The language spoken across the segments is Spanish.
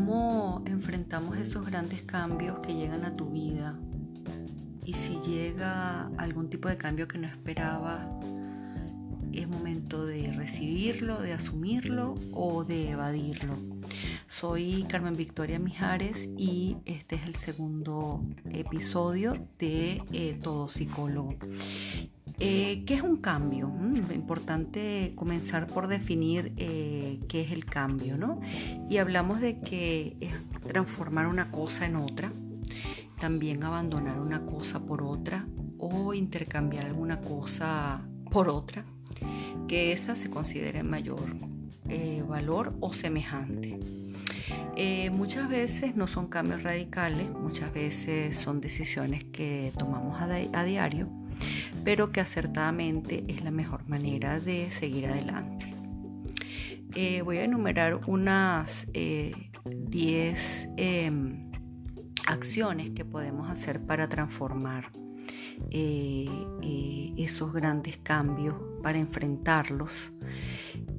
cómo enfrentamos esos grandes cambios que llegan a tu vida y si llega algún tipo de cambio que no esperaba, es momento de recibirlo, de asumirlo o de evadirlo. Soy Carmen Victoria Mijares y este es el segundo episodio de eh, Todo Psicólogo. Eh, ¿Qué es un cambio? Mm, importante comenzar por definir eh, qué es el cambio, ¿no? Y hablamos de que es transformar una cosa en otra, también abandonar una cosa por otra o intercambiar alguna cosa por otra, que esa se considere mayor valor o semejante. Muchas veces no son cambios radicales, muchas veces son decisiones que tomamos a diario pero que acertadamente es la mejor manera de seguir adelante. Eh, voy a enumerar unas 10 eh, em, acciones que podemos hacer para transformar eh, esos grandes cambios, para enfrentarlos.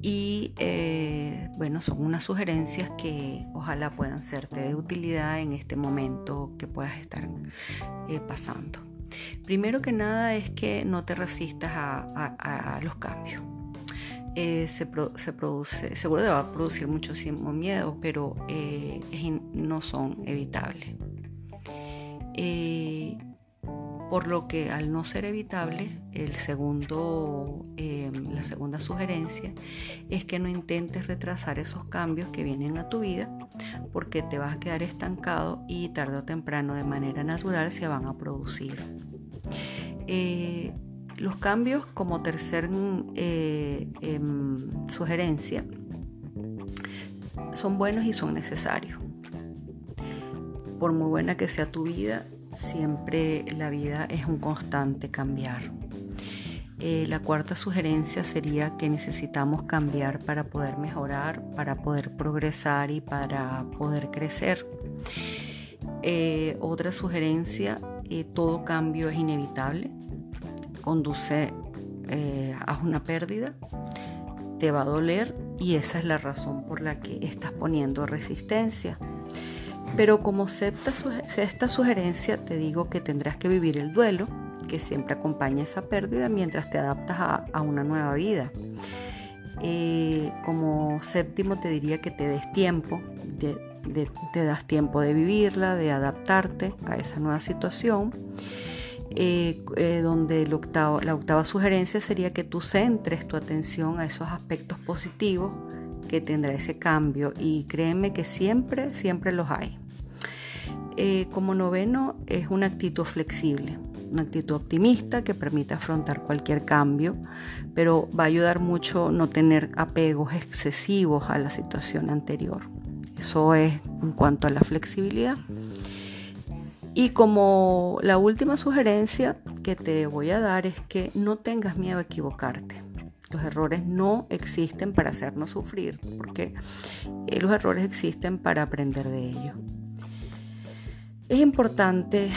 Y bueno, son unas sugerencias que ojalá puedan serte de utilidad en este momento que puedas estar pasando. Primero que nada es que no te resistas a, los cambios. Eh, se, produce, seguro te va a producir muchísimo miedo, pero eh, no son evitables. Eh, por lo que al no ser evitable, el segundo, la segunda sugerencia es que no intentes retrasar esos cambios que vienen a tu vida porque te vas a quedar estancado y tarde o temprano de manera natural se van a producir. Eh, los cambios como tercer eh, em, sugerencia son buenos y son necesarios. Por muy buena que sea tu vida, siempre la vida es un constante cambiar. Eh, la cuarta sugerencia sería que necesitamos cambiar para poder mejorar, para poder progresar y para poder crecer. Eh, otra sugerencia, eh, todo cambio es inevitable, conduce a una pérdida, te va a doler y esa es la razón por la que estás poniendo resistencia. Pero como sexta, esta sugerencia, te digo que tendrás que vivir el duelo que siempre acompaña esa pérdida mientras te adaptas a, una nueva vida. Eh, como séptimo te diría que te des tiempo, te das tiempo de vivirla, de adaptarte a esa nueva situación. Eh, eh, donde la octava sugerencia sería que tú centres tu atención a esos aspectos positivos que tendrá ese cambio y créeme que siempre, siempre los hay. como noveno es una actitud flexible una actitud optimista que permite afrontar cualquier cambio, pero va a ayudar mucho no tener apegos excesivos a la situación anterior. Eso es en cuanto a la flexibilidad. Y como la última sugerencia que te voy a dar es que no tengas miedo a equivocarte. Los errores no existen para hacernos sufrir, porque eh, los errores existen para aprender de ellos. Es importante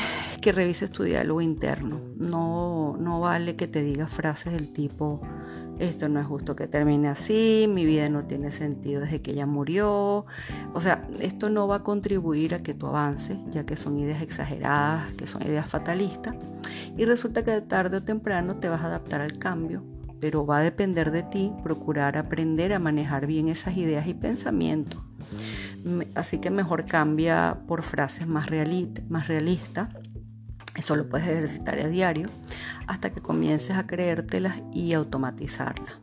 que revises tu diálogo interno. No, no vale que te digas frases del tipo, esto no es justo que termine así, mi vida no tiene sentido desde que ella murió. O sea, esto no va a contribuir a que tú avances, ya que son ideas exageradas, que son ideas fatalistas. Y resulta que tarde o temprano te vas a adaptar al cambio, pero va a depender de ti procurar aprender a manejar bien esas ideas y pensamientos. Así que mejor cambia por frases más, más realistas eso lo puedes ejercitar a diario hasta que comiences a creértelas y automatizarlas.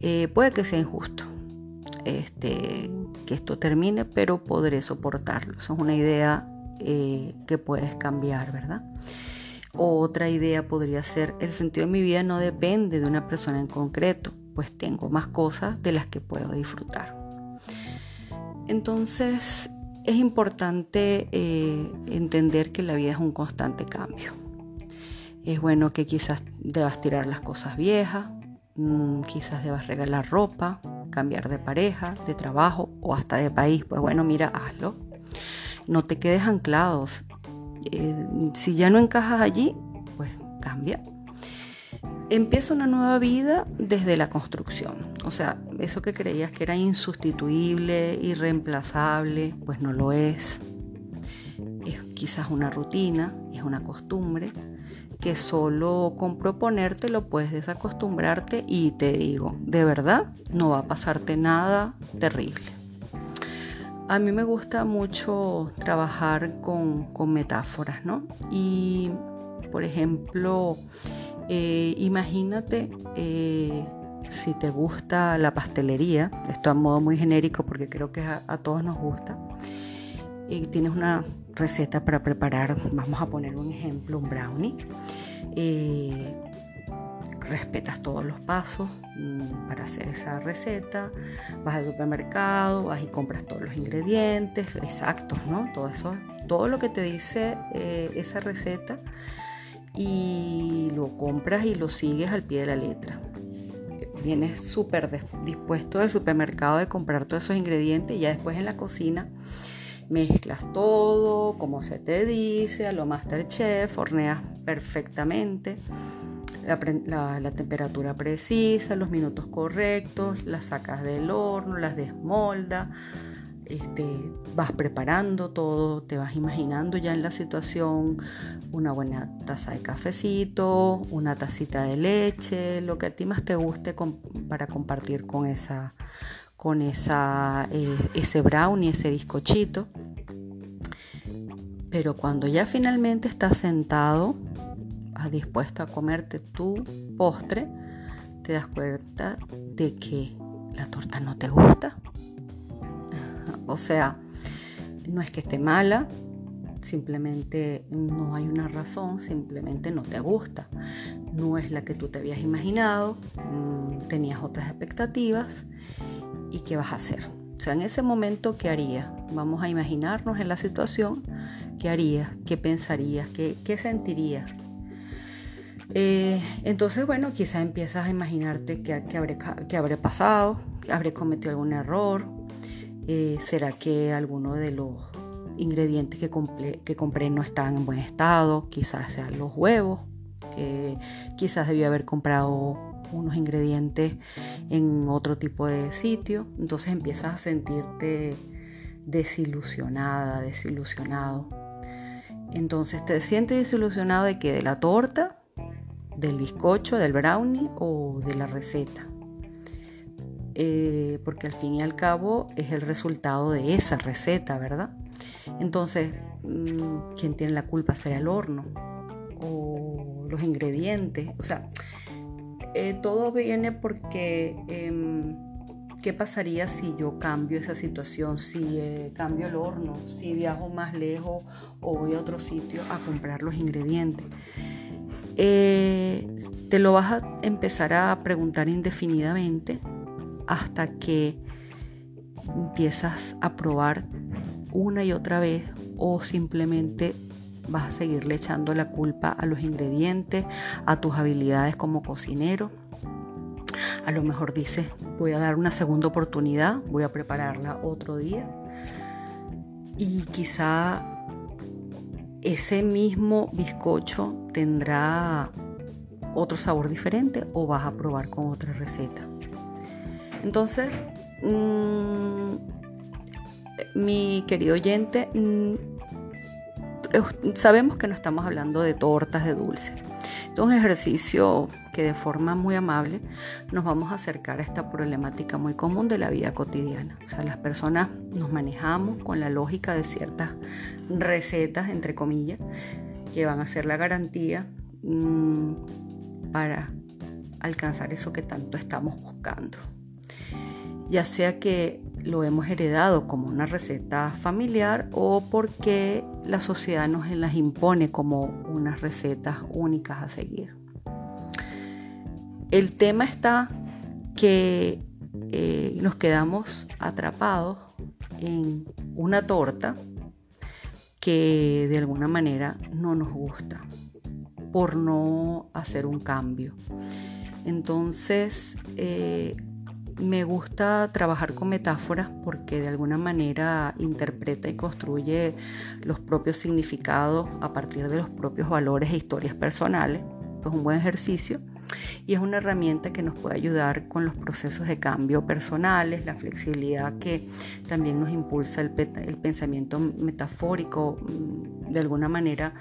Eh, puede que sea injusto este, que esto termine, pero podré soportarlo. Eso es una idea eh, que puedes cambiar, ¿verdad? Otra idea podría ser, el sentido de mi vida no depende de una persona en concreto, pues tengo más cosas de las que puedo disfrutar. Entonces, es importante eh, entender que la vida es un constante cambio. Es bueno que quizás debas tirar las cosas viejas, mm, quizás debas regalar ropa, cambiar de pareja, de trabajo o hasta de país. Pues bueno, mira, hazlo. No te quedes anclados. Eh, si ya no encajas allí, pues cambia. Empieza una nueva vida desde la construcción. O sea, eso que creías que era insustituible, irreemplazable, pues no lo es. Es quizás una rutina, es una costumbre que solo con proponerte lo puedes desacostumbrarte y te digo, de verdad, no va a pasarte nada terrible. A mí me gusta mucho trabajar con, metáforas, ¿no? Y, por ejemplo, eh, imagínate eh, si te gusta la pastelería, esto a modo muy genérico porque creo que a, todos nos gusta, y tienes una receta para preparar, vamos a poner un ejemplo, un brownie. Eh, respetas todos los pasos para hacer esa receta, vas al supermercado, vas y compras todos los ingredientes exactos, ¿no? Todo eso, todo lo que te dice eh, esa receta y lo compras y lo sigues al pie de la letra vienes súper dispuesto del supermercado de comprar todos esos ingredientes y ya después en la cocina mezclas todo como se te dice, a lo Masterchef, horneas perfectamente. La, temperatura precisa, los minutos correctos, las sacas del horno, las desmolda, este, vas preparando todo, te vas imaginando ya en la situación una buena taza de cafecito, una tacita de leche, lo que a ti más te guste para compartir con esa con esa, eh, ese brownie, ese bizcochito. Pero cuando ya finalmente estás sentado, dispuesto a comerte tu postre, te das cuenta de que la torta no te gusta o sea, no es que esté mala, simplemente no hay una razón, simplemente no te gusta. No es la que tú te habías imaginado, mm, tenías otras expectativas y qué vas a hacer. O sea, en ese momento, ¿qué harías? Vamos a imaginarnos en la situación, ¿qué harías? ¿Qué pensarías? ¿Qué, qué sentirías? Eh, entonces, bueno, quizás empiezas a imaginarte que, que, habré, que habré pasado, habré cometido algún error, eh, ¿Será que alguno de los ingredientes que, que compré no están en buen estado? Quizás sean los huevos, que quizás debí haber comprado unos ingredientes en otro tipo de sitio. Entonces empiezas a sentirte desilusionada, desilusionado. Entonces te sientes desilusionado de que de la torta, del bizcocho, del brownie o de la receta. Eh, porque al fin y al cabo es el resultado de esa receta, ¿verdad? Entonces, mm, ¿quién tiene la culpa será el horno o los ingredientes? O sea, eh, todo viene porque em, ¿qué pasaría si yo cambio esa situación? Si eh, cambio el horno, si viajo más lejos o voy a otro sitio a comprar los ingredientes. Te lo vas a empezar a preguntar indefinidamente hasta que empiezas a probar una y otra vez o simplemente vas a seguirle echando la culpa a los ingredientes, a tus habilidades como cocinero. A lo mejor dices, voy a dar una segunda oportunidad, voy a prepararla otro día. Y quizá ese mismo bizcocho tendrá otro sabor diferente o vas a probar con otra receta. Entonces, mm, mi querido oyente, mm, sabemos que no estamos hablando de tortas de dulce. Es un ejercicio que de forma muy amable nos vamos a acercar a esta problemática muy común de la vida cotidiana. O sea, las personas nos manejamos con la lógica de ciertas recetas, entre comillas, que van a ser la garantía mm, para alcanzar eso que tanto estamos buscando ya sea que lo hemos heredado como una receta familiar o porque la sociedad nos las impone como unas recetas únicas a seguir. El tema está que eh, nos quedamos atrapados en una torta que de alguna manera no nos gusta por no hacer un cambio. Entonces, eh, me gusta trabajar con metáforas porque de alguna manera interpreta y construye los propios significados a partir de los propios valores e historias personales. Esto es un buen ejercicio y es una herramienta que nos puede ayudar con los procesos de cambio personales, la flexibilidad que también nos impulsa el, el pensamiento metafórico, mm, de alguna manera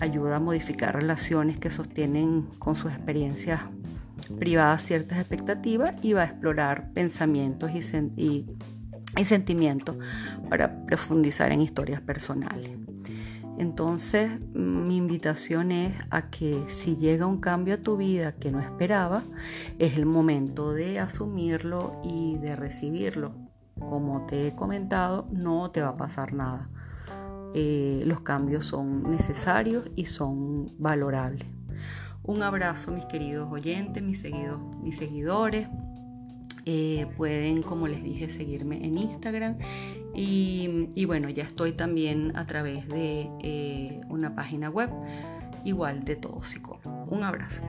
ayuda a modificar relaciones que sostienen con sus experiencias privadas ciertas expectativas y va a explorar pensamientos y, y sentimientos para profundizar en historias personales. Entonces mi invitación es a que si llega un cambio a tu vida que no esperaba, es el momento de asumirlo y de recibirlo. Como te he comentado, no te va a pasar nada. Eh, los cambios son necesarios y son valorables. Un abrazo mis queridos oyentes, mis, seguidos, mis seguidores. Eh, pueden, como les dije, seguirme en Instagram. Y, bueno, ya estoy también a través de eh, una página web, igual de todo psicólogo. Un abrazo.